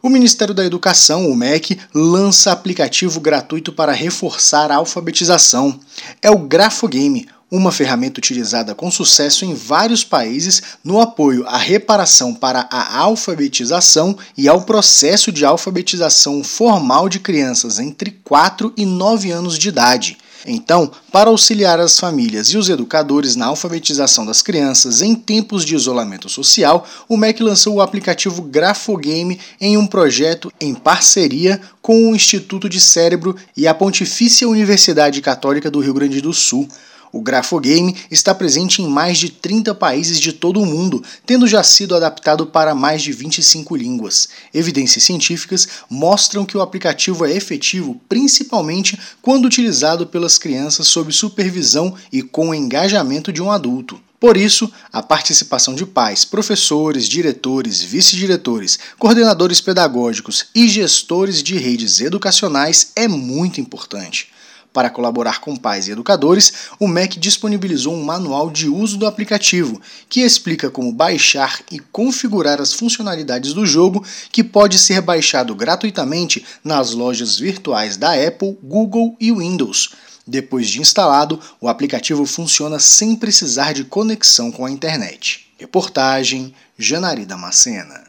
O Ministério da Educação, o MEC, lança aplicativo gratuito para reforçar a alfabetização. É o Grafogame, uma ferramenta utilizada com sucesso em vários países no apoio à reparação para a alfabetização e ao processo de alfabetização formal de crianças entre 4 e 9 anos de idade. Então, para auxiliar as famílias e os educadores na alfabetização das crianças em tempos de isolamento social, o MEC lançou o aplicativo Grafogame em um projeto em parceria com o Instituto de Cérebro e a Pontifícia Universidade Católica do Rio Grande do Sul. O Grafogame está presente em mais de 30 países de todo o mundo, tendo já sido adaptado para mais de 25 línguas. Evidências científicas mostram que o aplicativo é efetivo principalmente quando utilizado pelas crianças sob supervisão e com o engajamento de um adulto. Por isso, a participação de pais, professores, diretores, vice-diretores, coordenadores pedagógicos e gestores de redes educacionais é muito importante. Para colaborar com pais e educadores, o MEC disponibilizou um manual de uso do aplicativo, que explica como baixar e configurar as funcionalidades do jogo, que pode ser baixado gratuitamente nas lojas virtuais da Apple, Google e Windows. Depois de instalado, o aplicativo funciona sem precisar de conexão com a internet. Reportagem Janari Macena.